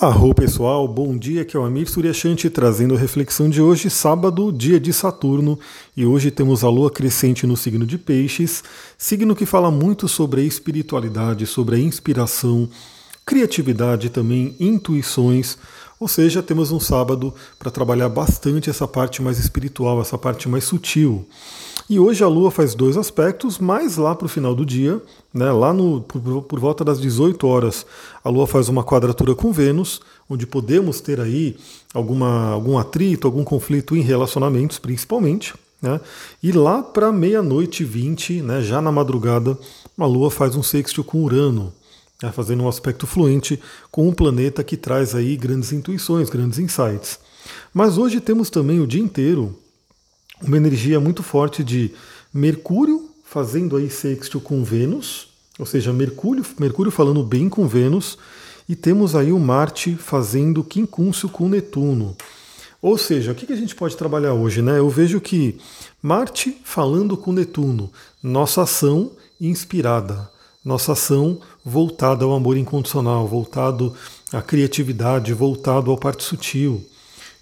Arro pessoal, bom dia, aqui é o Amir Suryashanti trazendo a reflexão de hoje, sábado, dia de Saturno, e hoje temos a lua crescente no signo de Peixes, signo que fala muito sobre a espiritualidade, sobre a inspiração, criatividade também, intuições, ou seja, temos um sábado para trabalhar bastante essa parte mais espiritual, essa parte mais sutil. E hoje a Lua faz dois aspectos, mais lá para o final do dia, né, lá no, por, por, volta das 18 horas, a Lua faz uma quadratura com Vênus, onde podemos ter aí alguma, algum atrito, algum conflito em relacionamentos, principalmente. Né, e lá para meia-noite e 20, né, já na madrugada, a Lua faz um sexto com Urano, né, fazendo um aspecto fluente com um planeta que traz aí grandes intuições, grandes insights. Mas hoje temos também o dia inteiro uma energia muito forte de Mercúrio fazendo aí sexto com Vênus, ou seja, Mercúrio, Mercúrio falando bem com Vênus, e temos aí o Marte fazendo quincúncio com Netuno. Ou seja, o que a gente pode trabalhar hoje? Né? Eu vejo que Marte falando com Netuno, nossa ação inspirada, nossa ação voltada ao amor incondicional, voltado à criatividade, voltado ao parte sutil.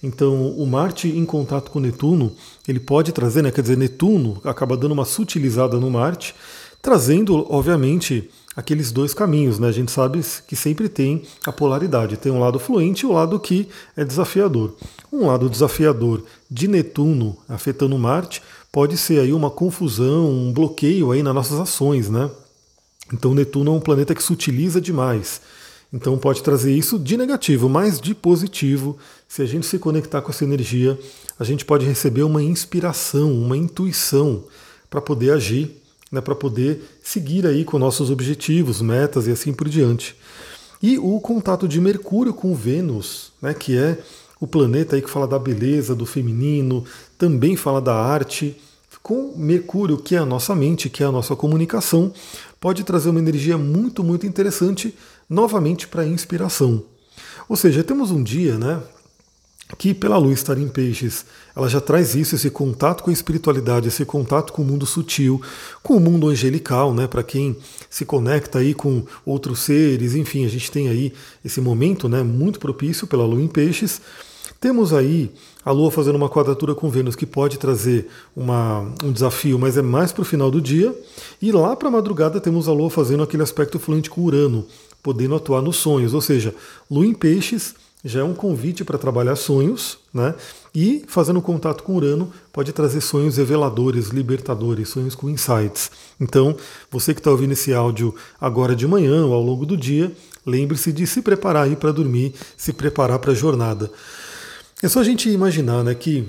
Então, o Marte em contato com Netuno, ele pode trazer, né, quer dizer, Netuno acaba dando uma sutilizada no Marte, trazendo, obviamente, aqueles dois caminhos. Né? A gente sabe que sempre tem a polaridade. Tem um lado fluente e o um lado que é desafiador. Um lado desafiador de Netuno afetando Marte pode ser aí uma confusão, um bloqueio aí nas nossas ações. Né? Então, Netuno é um planeta que sutiliza demais. Então pode trazer isso de negativo, mas de positivo. Se a gente se conectar com essa energia, a gente pode receber uma inspiração, uma intuição para poder agir, né, para poder seguir aí com nossos objetivos, metas e assim por diante. E o contato de Mercúrio com Vênus, né, que é o planeta aí que fala da beleza, do feminino, também fala da arte, com Mercúrio, que é a nossa mente, que é a nossa comunicação, pode trazer uma energia muito, muito interessante novamente para inspiração. Ou seja, temos um dia, né, que pela lua estar em peixes, ela já traz isso, esse contato com a espiritualidade, esse contato com o mundo sutil, com o mundo angelical, né, para quem se conecta aí com outros seres, enfim, a gente tem aí esse momento, né, muito propício pela lua em peixes. Temos aí a Lua fazendo uma quadratura com Vênus que pode trazer uma, um desafio, mas é mais para o final do dia. E lá para a madrugada temos a Lua fazendo aquele aspecto fluente com Urano, podendo atuar nos sonhos. Ou seja, Lua em Peixes já é um convite para trabalhar sonhos, né? E fazendo contato com Urano pode trazer sonhos reveladores, libertadores, sonhos com insights. Então, você que está ouvindo esse áudio agora de manhã ou ao longo do dia, lembre-se de se preparar aí para dormir, se preparar para a jornada. É só a gente imaginar, né, que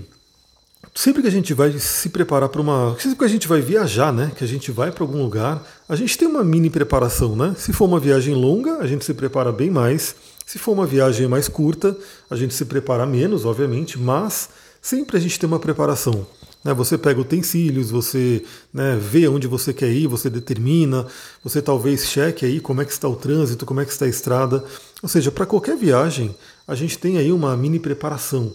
sempre que a gente vai se preparar para uma, sempre que a gente vai viajar, né, que a gente vai para algum lugar, a gente tem uma mini preparação, né? Se for uma viagem longa, a gente se prepara bem mais. Se for uma viagem mais curta, a gente se prepara menos, obviamente, mas sempre a gente tem uma preparação. Né? Você pega utensílios, você né, vê onde você quer ir, você determina, você talvez cheque aí como é que está o trânsito, como é que está a estrada. Ou seja, para qualquer viagem, a gente tem aí uma mini preparação.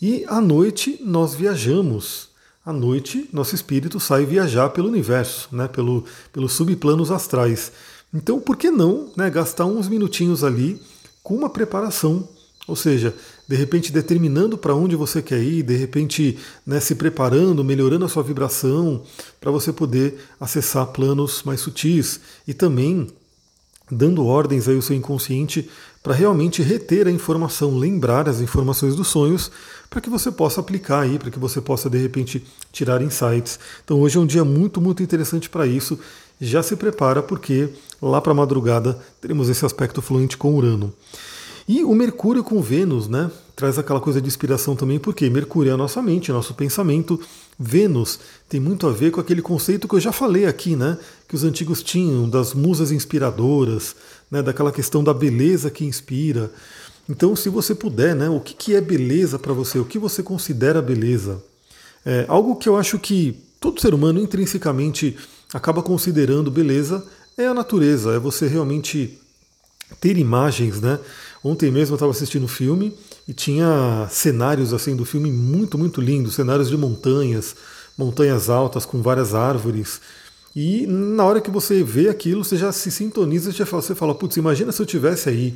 E à noite nós viajamos. À noite, nosso espírito sai viajar pelo universo, né, pelo, pelos subplanos astrais. Então, por que não né, gastar uns minutinhos ali com uma preparação? Ou seja, de repente determinando para onde você quer ir, de repente né, se preparando, melhorando a sua vibração, para você poder acessar planos mais sutis e também dando ordens aí ao seu inconsciente para realmente reter a informação, lembrar as informações dos sonhos, para que você possa aplicar aí, para que você possa de repente tirar insights. Então hoje é um dia muito, muito interessante para isso. Já se prepara porque lá para madrugada teremos esse aspecto fluente com Urano. E o Mercúrio com Vênus, né? Traz aquela coisa de inspiração também, porque Mercúrio é a nossa mente, nosso pensamento. Vênus tem muito a ver com aquele conceito que eu já falei aqui, né? Que os antigos tinham das musas inspiradoras, né? Daquela questão da beleza que inspira. Então, se você puder, né? O que, que é beleza para você? O que você considera beleza? É algo que eu acho que todo ser humano intrinsecamente acaba considerando beleza é a natureza, é você realmente ter imagens, né? Ontem mesmo eu estava assistindo o filme e tinha cenários assim do filme muito, muito lindos, cenários de montanhas, montanhas altas com várias árvores. E na hora que você vê aquilo, você já se sintoniza, você fala, putz, imagina se eu tivesse aí.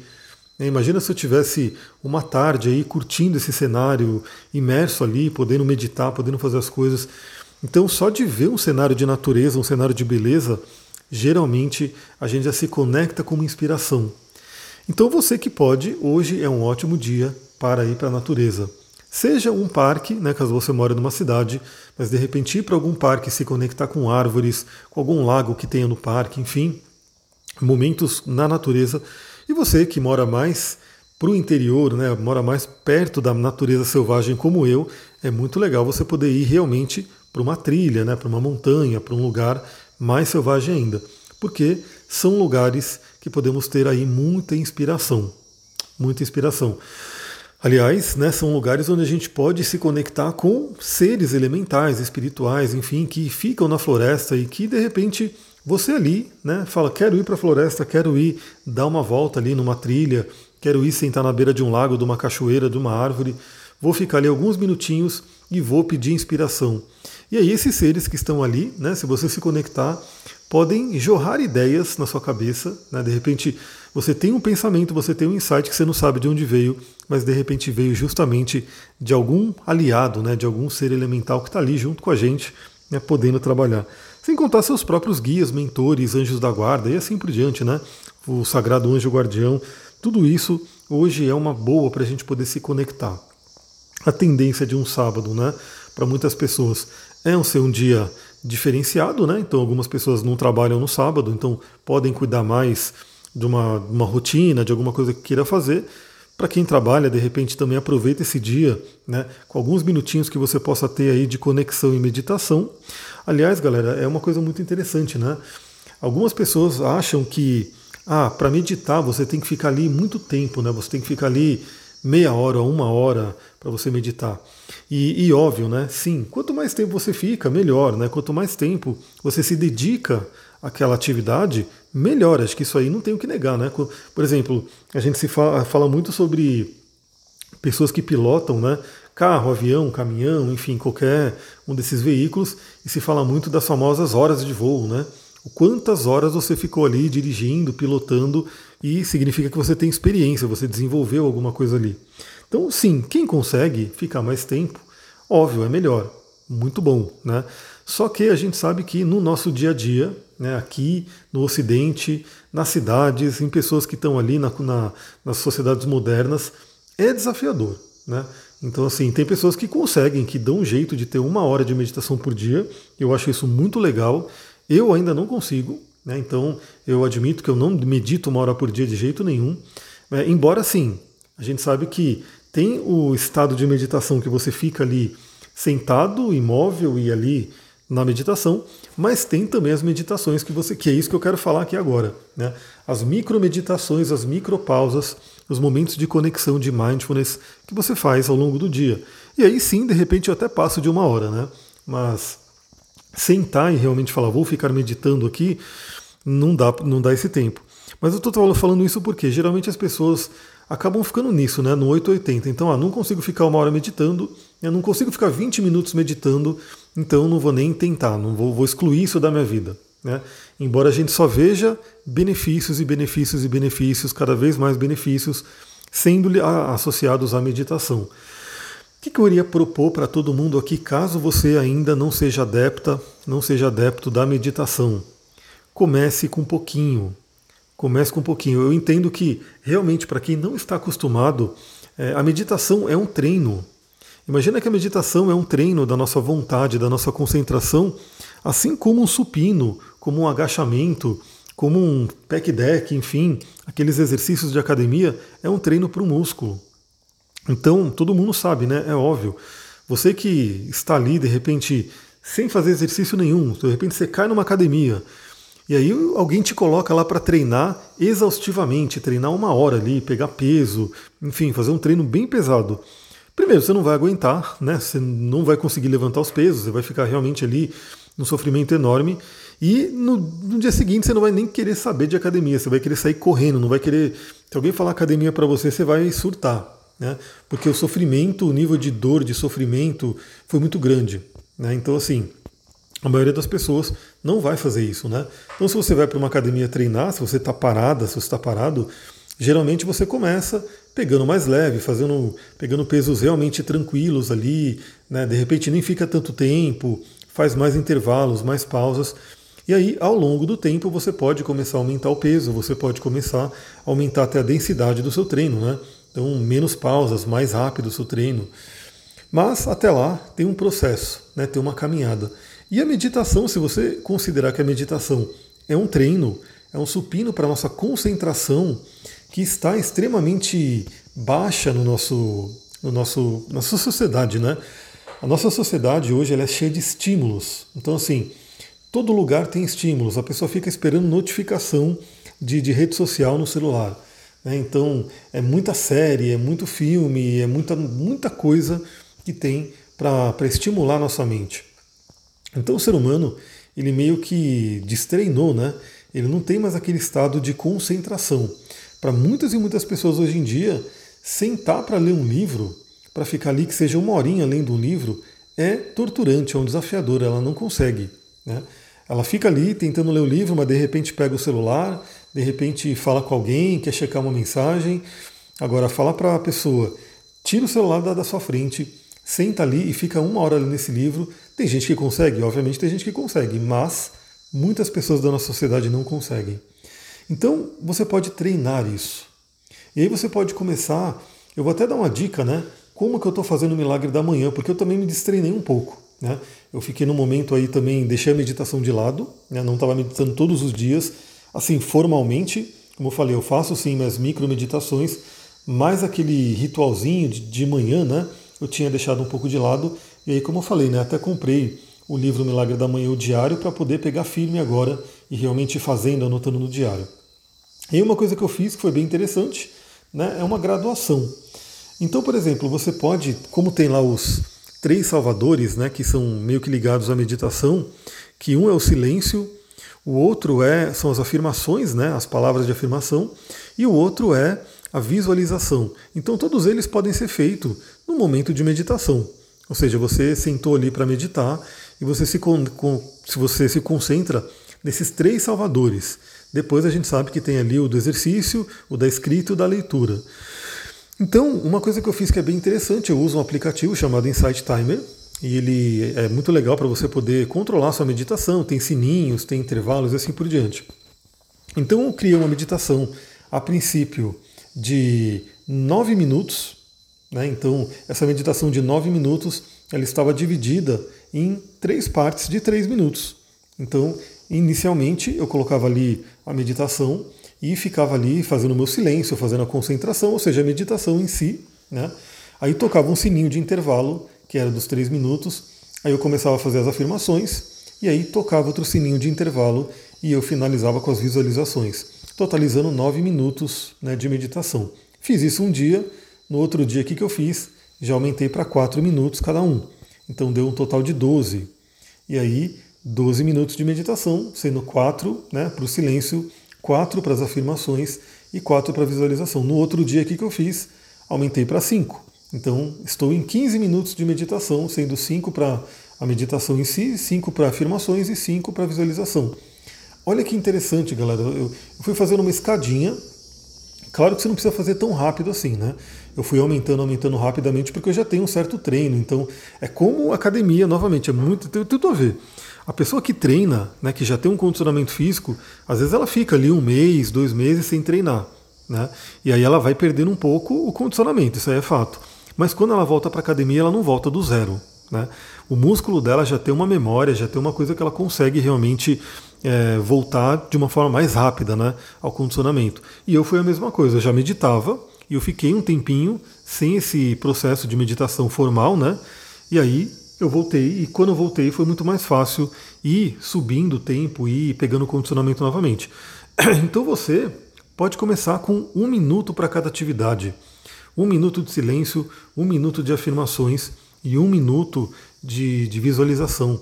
Né? Imagina se eu tivesse uma tarde aí curtindo esse cenário, imerso ali, podendo meditar, podendo fazer as coisas. Então, só de ver um cenário de natureza, um cenário de beleza, geralmente a gente já se conecta com uma inspiração. Então, você que pode, hoje é um ótimo dia para ir para a natureza. Seja um parque, né, caso você mora numa cidade, mas de repente ir para algum parque se conectar com árvores, com algum lago que tenha no parque, enfim, momentos na natureza. E você que mora mais para o interior, né, mora mais perto da natureza selvagem como eu, é muito legal você poder ir realmente para uma trilha, né, para uma montanha, para um lugar mais selvagem ainda, porque são lugares que podemos ter aí muita inspiração, muita inspiração. Aliás, né, são lugares onde a gente pode se conectar com seres elementais, espirituais, enfim, que ficam na floresta e que de repente você ali, né, fala, quero ir para a floresta, quero ir dar uma volta ali numa trilha, quero ir sentar na beira de um lago, de uma cachoeira, de uma árvore, vou ficar ali alguns minutinhos e vou pedir inspiração. E aí esses seres que estão ali, né, se você se conectar, podem jorrar ideias na sua cabeça. Né? De repente você tem um pensamento, você tem um insight que você não sabe de onde veio, mas de repente veio justamente de algum aliado, né, de algum ser elemental que está ali junto com a gente, né, podendo trabalhar. Sem contar seus próprios guias, mentores, anjos da guarda e assim por diante, né? O sagrado anjo guardião. Tudo isso hoje é uma boa para a gente poder se conectar. A tendência de um sábado, né? Para muitas pessoas é um ser um dia diferenciado, né? Então algumas pessoas não trabalham no sábado, então podem cuidar mais de uma, uma rotina, de alguma coisa que queira fazer. Para quem trabalha, de repente também aproveita esse dia, né, com alguns minutinhos que você possa ter aí de conexão e meditação. Aliás, galera, é uma coisa muito interessante, né? Algumas pessoas acham que, ah, para meditar você tem que ficar ali muito tempo, né? Você tem que ficar ali meia hora, uma hora para você meditar. E, e, óbvio, né? Sim, quanto mais tempo você fica, melhor, né? Quanto mais tempo você se dedica àquela atividade, melhor. Acho que isso aí não tem o que negar, né? Por exemplo, a gente se fala, fala muito sobre pessoas que pilotam, né? Carro, avião, caminhão, enfim, qualquer um desses veículos, e se fala muito das famosas horas de voo, né? Quantas horas você ficou ali dirigindo, pilotando, e significa que você tem experiência, você desenvolveu alguma coisa ali. Então, sim, quem consegue ficar mais tempo, óbvio, é melhor, muito bom, né? Só que a gente sabe que no nosso dia a dia, né, aqui no Ocidente, nas cidades, em pessoas que estão ali na, na, nas sociedades modernas, é desafiador, né? Então, assim, tem pessoas que conseguem, que dão um jeito de ter uma hora de meditação por dia. Eu acho isso muito legal. Eu ainda não consigo, né? então eu admito que eu não medito uma hora por dia de jeito nenhum. É, embora sim, a gente sabe que tem o estado de meditação que você fica ali sentado, imóvel e ali na meditação, mas tem também as meditações que você, que é isso que eu quero falar aqui agora, né? As micromeditações, as micropausas, os momentos de conexão de mindfulness que você faz ao longo do dia. E aí sim, de repente eu até passo de uma hora, né? Mas sentar e realmente falar, vou ficar meditando aqui, não dá, não dá esse tempo. Mas eu estou falando isso porque geralmente as pessoas acabam ficando nisso, né, no 880. Então, ah, não consigo ficar uma hora meditando, eu não consigo ficar 20 minutos meditando, então não vou nem tentar, não vou, vou excluir isso da minha vida. Né? Embora a gente só veja benefícios e benefícios e benefícios, cada vez mais benefícios, sendo associados à meditação que, que eu iria propor para todo mundo aqui, caso você ainda não seja adepta, não seja adepto da meditação? Comece com um pouquinho. Comece com um pouquinho. Eu entendo que, realmente, para quem não está acostumado, é, a meditação é um treino. Imagina que a meditação é um treino da nossa vontade, da nossa concentração, assim como um supino, como um agachamento, como um pec deck, enfim, aqueles exercícios de academia, é um treino para o músculo. Então, todo mundo sabe, né? É óbvio. Você que está ali, de repente, sem fazer exercício nenhum, de repente você cai numa academia, e aí alguém te coloca lá para treinar exaustivamente, treinar uma hora ali, pegar peso, enfim, fazer um treino bem pesado. Primeiro, você não vai aguentar, né? Você não vai conseguir levantar os pesos, você vai ficar realmente ali num sofrimento enorme. E no, no, dia seguinte você não vai nem querer saber de academia, você vai querer sair correndo, não vai querer. Se alguém falar academia para você, você vai surtar né? porque o sofrimento, o nível de dor, de sofrimento foi muito grande. Né? Então, assim, a maioria das pessoas não vai fazer isso. Né? Então, se você vai para uma academia treinar, se você está parada, se você está parado, Geralmente você começa pegando mais leve, fazendo, pegando pesos realmente tranquilos ali, né? de repente nem fica tanto tempo, faz mais intervalos, mais pausas. E aí, ao longo do tempo, você pode começar a aumentar o peso, você pode começar a aumentar até a densidade do seu treino, né? Então, menos pausas, mais rápido o seu treino. Mas até lá tem um processo, né? tem uma caminhada. E a meditação, se você considerar que a meditação é um treino, é um supino para a nossa concentração, que está extremamente baixa no nosso, no nosso, nossa sociedade, né? A nossa sociedade hoje ela é cheia de estímulos. Então, assim, todo lugar tem estímulos. A pessoa fica esperando notificação de, de rede social no celular. Né? Então, é muita série, é muito filme, é muita, muita coisa que tem para estimular nossa mente. Então, o ser humano, ele meio que destreinou, né? Ele não tem mais aquele estado de concentração. Para muitas e muitas pessoas hoje em dia, sentar para ler um livro, para ficar ali que seja uma horinha lendo um livro, é torturante, é um desafiador, ela não consegue. Né? Ela fica ali tentando ler o livro, mas de repente pega o celular, de repente fala com alguém, quer checar uma mensagem. Agora, fala para a pessoa, tira o celular da, da sua frente, senta ali e fica uma hora ali nesse livro. Tem gente que consegue, obviamente tem gente que consegue, mas muitas pessoas da nossa sociedade não conseguem. Então você pode treinar isso. E aí você pode começar. Eu vou até dar uma dica, né? Como que eu estou fazendo o milagre da manhã? Porque eu também me destreinei um pouco. Né? Eu fiquei no momento aí também, deixei a meditação de lado, né? não estava meditando todos os dias, assim, formalmente. Como eu falei, eu faço sim minhas micro meditações, mas aquele ritualzinho de, de manhã, né? Eu tinha deixado um pouco de lado. E aí, como eu falei, né? Até comprei o livro Milagre da Manhã, o diário, para poder pegar firme agora e realmente fazendo, anotando no diário. E uma coisa que eu fiz que foi bem interessante, né, é uma graduação. Então, por exemplo, você pode, como tem lá os três salvadores, né, que são meio que ligados à meditação, que um é o silêncio, o outro é são as afirmações, né, as palavras de afirmação, e o outro é a visualização. Então, todos eles podem ser feitos no momento de meditação. Ou seja, você sentou ali para meditar e você se, se você se concentra nesses três salvadores. Depois a gente sabe que tem ali o do exercício, o da escrita e o da leitura. Então, uma coisa que eu fiz que é bem interessante, eu uso um aplicativo chamado Insight Timer, e ele é muito legal para você poder controlar sua meditação, tem sininhos, tem intervalos e assim por diante. Então eu criei uma meditação a princípio de nove minutos, né? então essa meditação de nove minutos ela estava dividida em três partes de três minutos. Então, inicialmente, eu colocava ali a meditação e ficava ali fazendo o meu silêncio, fazendo a concentração, ou seja, a meditação em si. Né? Aí tocava um sininho de intervalo, que era dos três minutos, aí eu começava a fazer as afirmações, e aí tocava outro sininho de intervalo e eu finalizava com as visualizações, totalizando nove minutos né, de meditação. Fiz isso um dia, no outro dia, o que, eu fiz? Já aumentei para quatro minutos cada um. Então deu um total de 12. E aí, 12 minutos de meditação, sendo 4 né, para o silêncio, 4 para as afirmações e 4 para a visualização. No outro dia aqui que eu fiz, aumentei para 5. Então, estou em 15 minutos de meditação, sendo 5 para a meditação em si, 5 para afirmações e 5 para visualização. Olha que interessante, galera. Eu fui fazendo uma escadinha. Claro que você não precisa fazer tão rápido assim, né? Eu fui aumentando, aumentando rapidamente porque eu já tenho um certo treino. Então, é como academia, novamente, é muito, tem tudo a ver. A pessoa que treina, né, que já tem um condicionamento físico, às vezes ela fica ali um mês, dois meses sem treinar. Né? E aí ela vai perdendo um pouco o condicionamento, isso aí é fato. Mas quando ela volta para a academia, ela não volta do zero. Né? O músculo dela já tem uma memória, já tem uma coisa que ela consegue realmente é, voltar de uma forma mais rápida né, ao condicionamento. E eu fui a mesma coisa, eu já meditava, e eu fiquei um tempinho sem esse processo de meditação formal, né? E aí eu voltei, e quando eu voltei foi muito mais fácil ir subindo o tempo e pegando o condicionamento novamente. Então você pode começar com um minuto para cada atividade. Um minuto de silêncio, um minuto de afirmações e um minuto de, de visualização.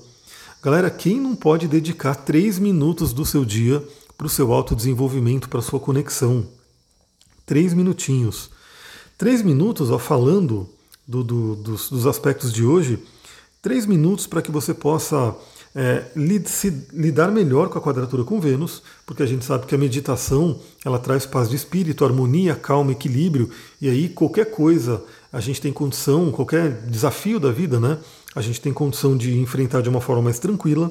Galera, quem não pode dedicar três minutos do seu dia para o seu autodesenvolvimento, para a sua conexão? Três minutinhos. Três minutos, ó, falando do, do, dos, dos, aspectos de hoje, três minutos para que você possa é, se lidar melhor com a quadratura com Vênus, porque a gente sabe que a meditação ela traz paz de espírito, harmonia, calma, equilíbrio, e aí qualquer coisa a gente tem condição, qualquer desafio da vida, né? A gente tem condição de enfrentar de uma forma mais tranquila.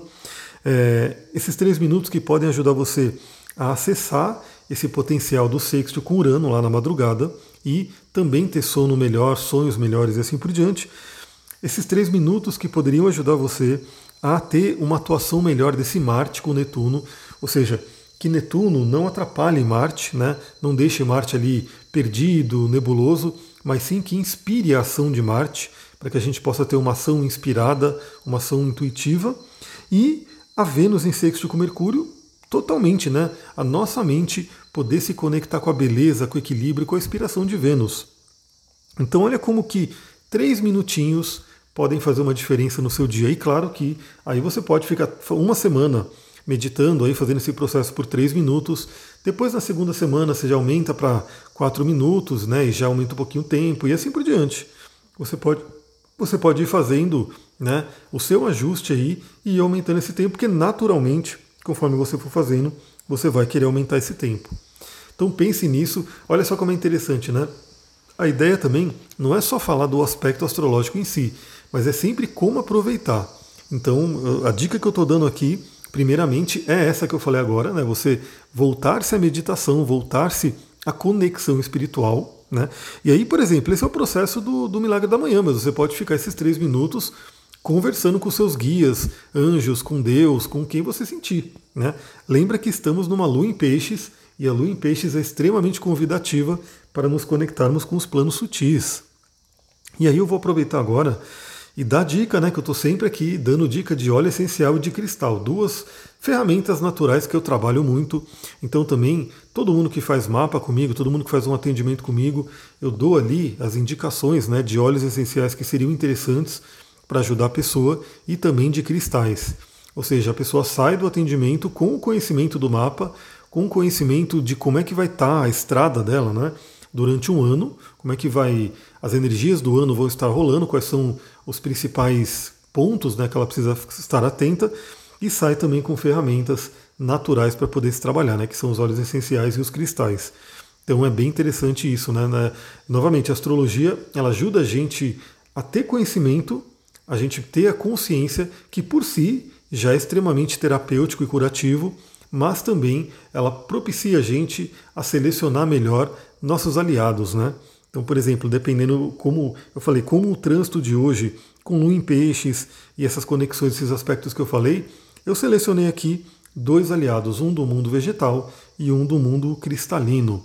É, esses três minutos que podem ajudar você a acessar esse potencial do sexto com Urano lá na madrugada e também ter sono melhor, sonhos melhores e assim por diante. Esses três minutos que poderiam ajudar você a ter uma atuação melhor desse Marte com Netuno, ou seja, que Netuno não atrapalhe Marte, né? não deixe Marte ali perdido, nebuloso, mas sim que inspire a ação de Marte, para que a gente possa ter uma ação inspirada, uma ação intuitiva, e a Vênus em sexto com Mercúrio, totalmente, né? A nossa mente poder se conectar com a beleza, com o equilíbrio, com a inspiração de Vênus. Então olha como que três minutinhos podem fazer uma diferença no seu dia. E claro que aí você pode ficar uma semana meditando, aí fazendo esse processo por três minutos. Depois na segunda semana você já aumenta para quatro minutos, né? E já aumenta um pouquinho o tempo e assim por diante. Você pode, você pode ir fazendo né, o seu ajuste aí e ir aumentando esse tempo, porque naturalmente, conforme você for fazendo, você vai querer aumentar esse tempo. Então pense nisso. Olha só como é interessante, né? A ideia também não é só falar do aspecto astrológico em si, mas é sempre como aproveitar. Então, a dica que eu estou dando aqui, primeiramente, é essa que eu falei agora, né? Você voltar-se à meditação, voltar-se à conexão espiritual. Né? E aí, por exemplo, esse é o processo do, do milagre da manhã, mas você pode ficar esses três minutos conversando com seus guias, anjos, com Deus, com quem você sentir. Né? Lembra que estamos numa lua em peixes e a lua em peixes é extremamente convidativa para nos conectarmos com os planos sutis. E aí eu vou aproveitar agora e dar dica, né, que eu estou sempre aqui dando dica de óleo essencial e de cristal, duas ferramentas naturais que eu trabalho muito. Então também todo mundo que faz mapa comigo, todo mundo que faz um atendimento comigo, eu dou ali as indicações, né, de óleos essenciais que seriam interessantes para ajudar a pessoa e também de cristais. Ou seja, a pessoa sai do atendimento com o conhecimento do mapa, com o conhecimento de como é que vai estar tá a estrada dela, né? Durante um ano, como é que vai. As energias do ano vão estar rolando, quais são os principais pontos né, que ela precisa estar atenta, e sai também com ferramentas naturais para poder se trabalhar, né, que são os óleos essenciais e os cristais. Então é bem interessante isso, né? né? Novamente, a astrologia ela ajuda a gente a ter conhecimento, a gente ter a consciência que por si já é extremamente terapêutico e curativo, mas também ela propicia a gente a selecionar melhor nossos aliados, né? Então, por exemplo, dependendo como eu falei, como o trânsito de hoje, com lua em peixes e essas conexões, esses aspectos que eu falei, eu selecionei aqui dois aliados, um do mundo vegetal e um do mundo cristalino.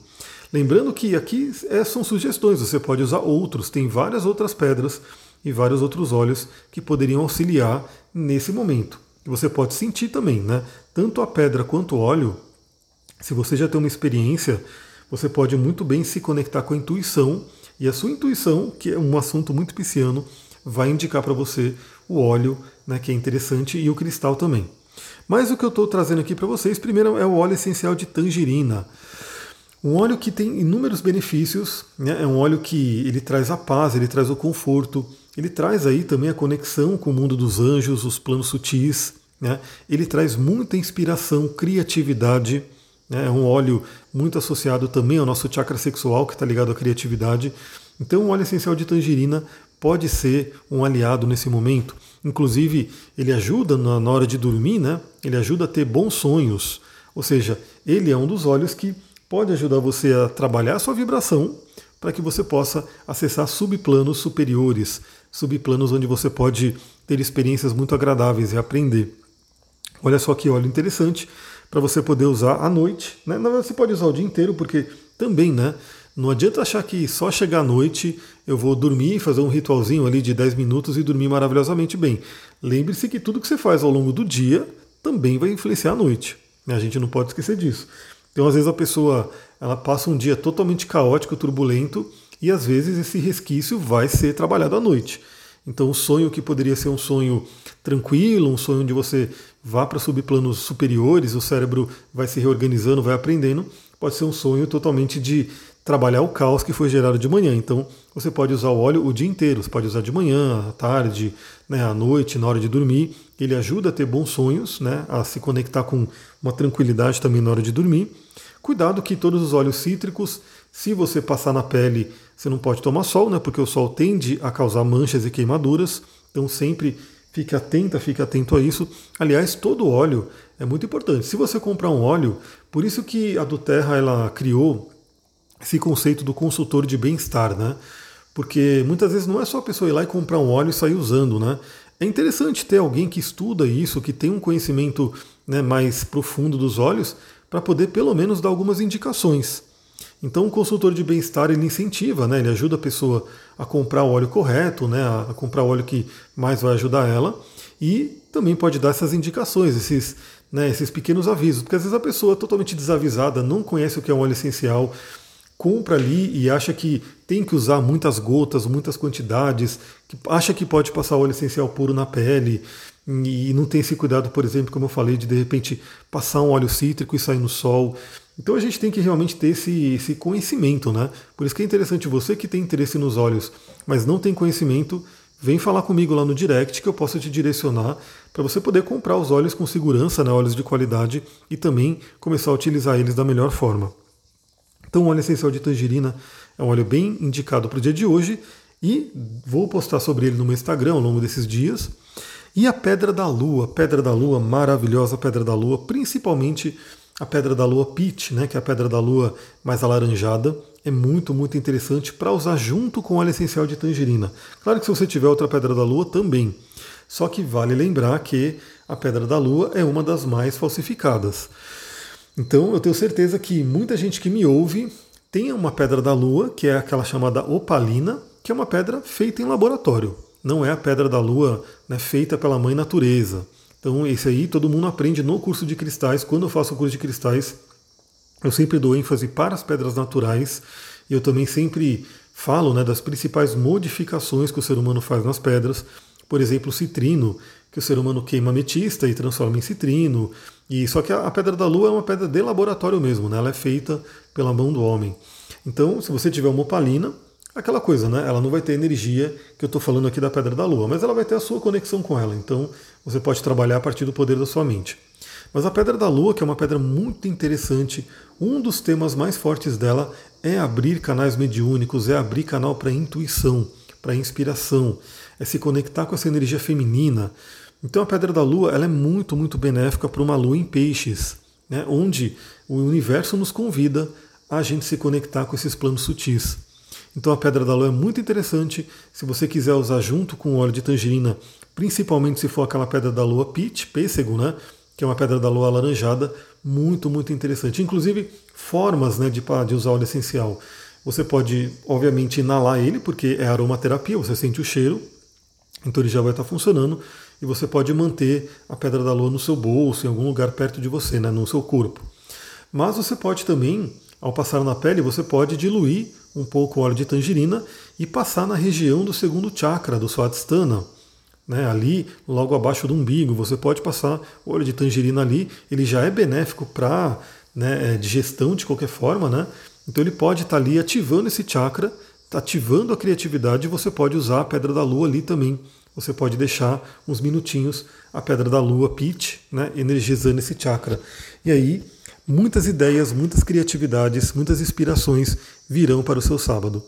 Lembrando que aqui é, são sugestões, você pode usar outros, tem várias outras pedras e vários outros óleos que poderiam auxiliar nesse momento. E você pode sentir também, né? Tanto a pedra quanto o óleo, se você já tem uma experiência você pode muito bem se conectar com a intuição, e a sua intuição, que é um assunto muito pisciano, vai indicar para você o óleo, né, que é interessante, e o cristal também. Mas o que eu estou trazendo aqui para vocês, primeiro é o óleo essencial de tangerina. Um óleo que tem inúmeros benefícios, né? é um óleo que ele traz a paz, ele traz o conforto, ele traz aí também a conexão com o mundo dos anjos, os planos sutis, né? ele traz muita inspiração, criatividade, né? É um óleo muito associado também ao nosso chakra sexual, que está ligado à criatividade. Então, o óleo essencial de tangerina pode ser um aliado nesse momento. Inclusive, ele ajuda na hora de dormir, né? Ele ajuda a ter bons sonhos. Ou seja, ele é um dos óleos que pode ajudar você a trabalhar a sua vibração para que você possa acessar subplanos superiores, subplanos onde você pode ter experiências muito agradáveis e aprender. Olha só que óleo interessante para você poder usar à noite. Né? Você pode usar o dia inteiro, porque também, né? Não adianta achar que só chegar à noite eu vou dormir, fazer um ritualzinho ali de 10 minutos e dormir maravilhosamente bem. Lembre-se que tudo que você faz ao longo do dia também vai influenciar a noite. Né? A gente não pode esquecer disso. Então, às vezes, a pessoa ela passa um dia totalmente caótico, turbulento, e às vezes esse resquício vai ser trabalhado à noite. Então, o sonho que poderia ser um sonho tranquilo, um sonho onde você vá para subplanos superiores, o cérebro vai se reorganizando, vai aprendendo, pode ser um sonho totalmente de trabalhar o caos que foi gerado de manhã. Então, você pode usar o óleo o dia inteiro, você pode usar de manhã, à tarde, né, à noite, na hora de dormir. Ele ajuda a ter bons sonhos, né, a se conectar com uma tranquilidade também na hora de dormir. Cuidado que todos os óleos cítricos, se você passar na pele, você não pode tomar sol, né, porque o sol tende a causar manchas e queimaduras. Então, sempre fique atenta, fique atento a isso. Aliás, todo óleo é muito importante. Se você comprar um óleo, por isso que a do Terra ela criou esse conceito do consultor de bem-estar, né? Porque muitas vezes não é só a pessoa ir lá e comprar um óleo e sair usando, né? É interessante ter alguém que estuda isso, que tem um conhecimento né, mais profundo dos óleos, para poder pelo menos dar algumas indicações. Então o consultor de bem-estar ele incentiva, né, ele ajuda a pessoa a comprar o óleo correto, né, a comprar o óleo que mais vai ajudar ela. E também pode dar essas indicações, esses, né, esses pequenos avisos, porque às vezes a pessoa é totalmente desavisada, não conhece o que é um óleo essencial, compra ali e acha que tem que usar muitas gotas, muitas quantidades, acha que pode passar óleo essencial puro na pele e não tem esse cuidado, por exemplo, como eu falei, de de repente passar um óleo cítrico e sair no sol. Então a gente tem que realmente ter esse, esse conhecimento, né? Por isso que é interessante você que tem interesse nos óleos, mas não tem conhecimento, vem falar comigo lá no direct que eu posso te direcionar para você poder comprar os óleos com segurança, né, óleos de qualidade e também começar a utilizar eles da melhor forma. Então, o óleo essencial de tangerina é um óleo bem indicado para o dia de hoje e vou postar sobre ele no meu Instagram ao longo desses dias. E a Pedra da Lua, Pedra da Lua, maravilhosa Pedra da Lua, principalmente a Pedra da Lua Peach, né, que é a Pedra da Lua mais alaranjada, é muito, muito interessante para usar junto com o óleo essencial de tangerina. Claro que se você tiver outra Pedra da Lua, também. Só que vale lembrar que a Pedra da Lua é uma das mais falsificadas. Então eu tenho certeza que muita gente que me ouve tem uma pedra da lua, que é aquela chamada opalina, que é uma pedra feita em laboratório. Não é a pedra da lua né, feita pela mãe natureza. Então, esse aí todo mundo aprende no curso de cristais. Quando eu faço o curso de cristais, eu sempre dou ênfase para as pedras naturais. E eu também sempre falo né, das principais modificações que o ser humano faz nas pedras. Por exemplo, o citrino, que o ser humano queima ametista e transforma em citrino. E só que a, pedra da lua é uma pedra de laboratório mesmo, né? Ela é feita pela mão do homem. Então, se você tiver uma opalina, aquela coisa, né? Ela não vai ter energia que eu estou falando aqui da pedra da lua, mas ela vai ter a sua conexão com ela. Então, você pode trabalhar a partir do poder da sua mente. Mas a pedra da lua, que é uma pedra muito interessante, um dos temas mais fortes dela é abrir canais mediúnicos, é abrir canal para intuição, para inspiração, é se conectar com essa energia feminina. Então a Pedra da Lua ela é muito, muito benéfica para uma lua em peixes, né, onde o universo nos convida a gente se conectar com esses planos sutis. Então a Pedra da Lua é muito interessante. Se você quiser usar junto com o óleo de tangerina, principalmente se for aquela Pedra da Lua peach, pêssego, né, que é uma Pedra da Lua alaranjada, muito, muito interessante. Inclusive formas né, de, de usar óleo essencial. Você pode, obviamente, inalar ele, porque é aromaterapia, você sente o cheiro, então ele já vai estar funcionando e você pode manter a pedra da lua no seu bolso, em algum lugar perto de você, né, no seu corpo. Mas você pode também, ao passar na pele, você pode diluir um pouco o óleo de tangerina e passar na região do segundo chakra, do Swadhisthana. Né, ali, logo abaixo do umbigo, você pode passar o óleo de tangerina ali, ele já é benéfico para né, é, digestão de qualquer forma, né? Então ele pode estar ali ativando esse chakra, tá ativando a criatividade, você pode usar a pedra da lua ali também você pode deixar uns minutinhos a pedra da lua, Pit, né, energizando esse chakra. E aí, muitas ideias, muitas criatividades, muitas inspirações virão para o seu sábado.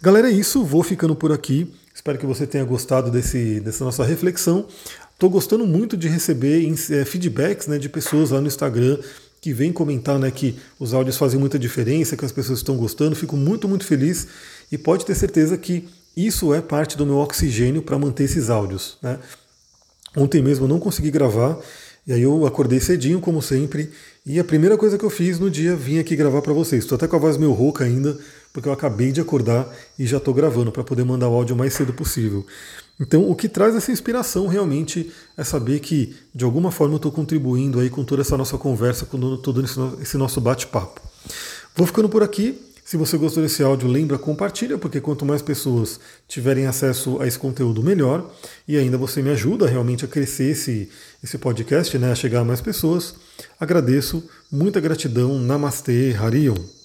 Galera, é isso, vou ficando por aqui. Espero que você tenha gostado desse, dessa nossa reflexão. Estou gostando muito de receber é, feedbacks né, de pessoas lá no Instagram que vêm comentar né, que os áudios fazem muita diferença, que as pessoas estão gostando. Fico muito, muito feliz e pode ter certeza que isso é parte do meu oxigênio para manter esses áudios. Né? Ontem mesmo eu não consegui gravar, e aí eu acordei cedinho, como sempre, e a primeira coisa que eu fiz no dia, vim aqui gravar para vocês. Estou até com a voz meio rouca ainda, porque eu acabei de acordar e já estou gravando para poder mandar o áudio o mais cedo possível. Então, o que traz essa inspiração realmente é saber que, de alguma forma, eu estou contribuindo aí com toda essa nossa conversa, com todo esse nosso bate-papo. Vou ficando por aqui. Se você gostou desse áudio, lembra, compartilha, porque quanto mais pessoas tiverem acesso a esse conteúdo, melhor. E ainda você me ajuda realmente a crescer esse, esse podcast, né, a chegar a mais pessoas. Agradeço, muita gratidão. Namastê, Harion.